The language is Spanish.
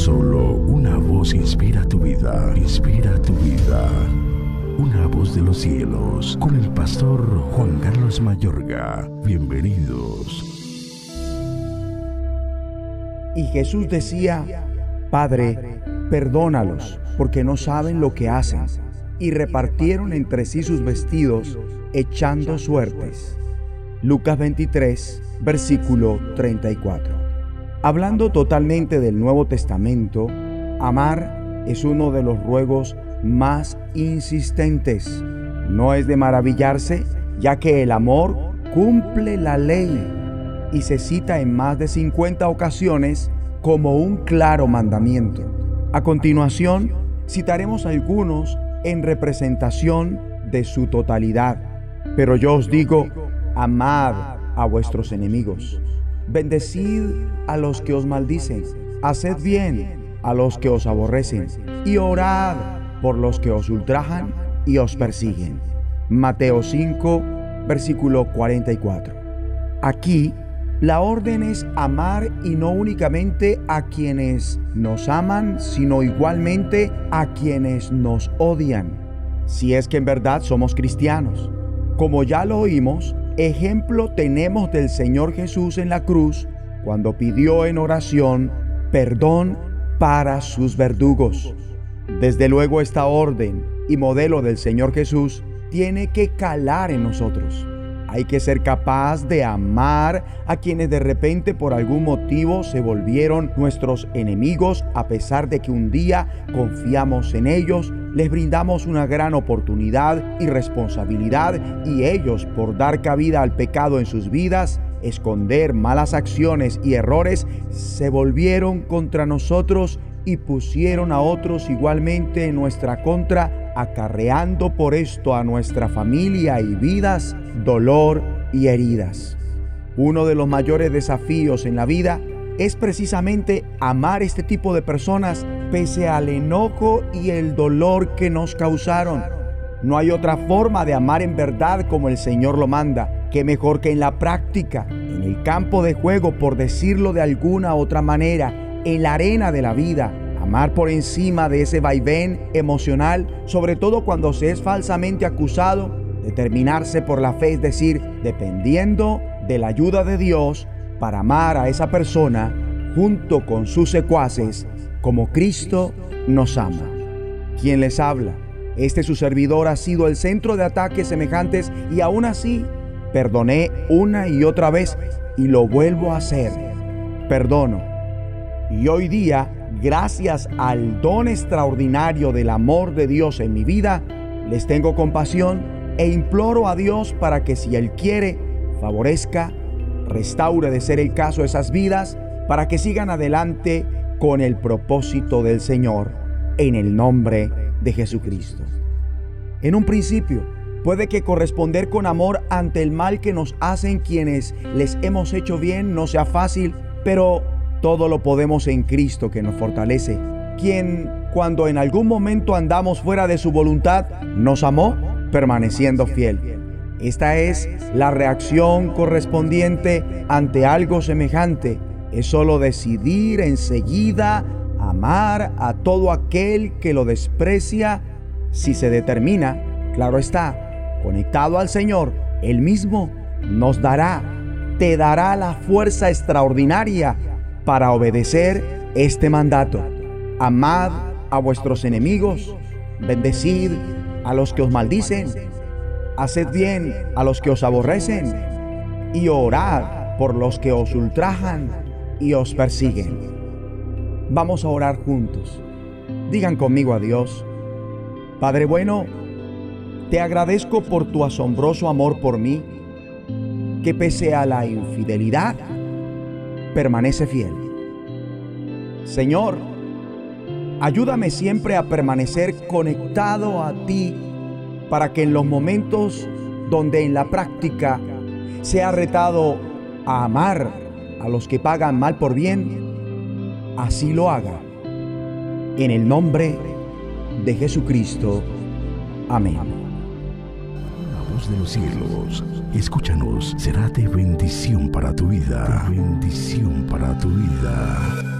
Solo una voz inspira tu vida, inspira tu vida. Una voz de los cielos, con el pastor Juan Carlos Mayorga. Bienvenidos. Y Jesús decía, Padre, perdónalos, porque no saben lo que hacen. Y repartieron entre sí sus vestidos, echando suertes. Lucas 23, versículo 34. Hablando totalmente del Nuevo Testamento, amar es uno de los ruegos más insistentes. No es de maravillarse, ya que el amor cumple la ley y se cita en más de 50 ocasiones como un claro mandamiento. A continuación, citaremos algunos en representación de su totalidad. Pero yo os digo, amad a vuestros enemigos, bendecid a los que os maldicen, haced bien a los que os aborrecen y orad por los que os ultrajan y os persiguen. Mateo 5, versículo 44. Aquí la orden es amar y no únicamente a quienes nos aman, sino igualmente a quienes nos odian, si es que en verdad somos cristianos. Como ya lo oímos, ejemplo tenemos del Señor Jesús en la cruz cuando pidió en oración perdón para sus verdugos. Desde luego esta orden y modelo del Señor Jesús tiene que calar en nosotros. Hay que ser capaz de amar a quienes de repente por algún motivo se volvieron nuestros enemigos a pesar de que un día confiamos en ellos, les brindamos una gran oportunidad y responsabilidad y ellos por dar cabida al pecado en sus vidas, esconder malas acciones y errores, se volvieron contra nosotros y pusieron a otros igualmente en nuestra contra, acarreando por esto a nuestra familia y vidas dolor y heridas. Uno de los mayores desafíos en la vida es precisamente amar este tipo de personas pese al enojo y el dolor que nos causaron. No hay otra forma de amar en verdad como el Señor lo manda, que mejor que en la práctica, en el campo de juego, por decirlo de alguna otra manera, en la arena de la vida, amar por encima de ese vaivén emocional, sobre todo cuando se es falsamente acusado, determinarse por la fe, es decir, dependiendo de la ayuda de Dios para amar a esa persona junto con sus secuaces, como Cristo nos ama. Quien les habla, este su servidor ha sido el centro de ataques semejantes y aún así perdoné una y otra vez y lo vuelvo a hacer. Perdono y hoy día, gracias al don extraordinario del amor de Dios en mi vida, les tengo compasión e imploro a Dios para que si Él quiere, favorezca, restaure de ser el caso esas vidas, para que sigan adelante con el propósito del Señor, en el nombre de Jesucristo. En un principio, puede que corresponder con amor ante el mal que nos hacen quienes les hemos hecho bien no sea fácil, pero todo lo podemos en Cristo que nos fortalece, quien cuando en algún momento andamos fuera de su voluntad, nos amó permaneciendo fiel. Esta es la reacción correspondiente ante algo semejante. Es solo decidir enseguida amar a todo aquel que lo desprecia si se determina, claro está, conectado al Señor, Él mismo nos dará, te dará la fuerza extraordinaria para obedecer este mandato. Amad a vuestros enemigos, bendecid a los que os maldicen, haced bien a los que os aborrecen y orad por los que os ultrajan y os persiguen. Vamos a orar juntos. Digan conmigo a Dios, Padre bueno, te agradezco por tu asombroso amor por mí, que pese a la infidelidad, permanece fiel. Señor, ayúdame siempre a permanecer conectado a ti para que en los momentos donde en la práctica sea retado a amar a los que pagan mal por bien, así lo haga. En el nombre de Jesucristo. Amén. La voz de los cielos, escúchanos, será de bendición para tu vida. Bendición para tu vida.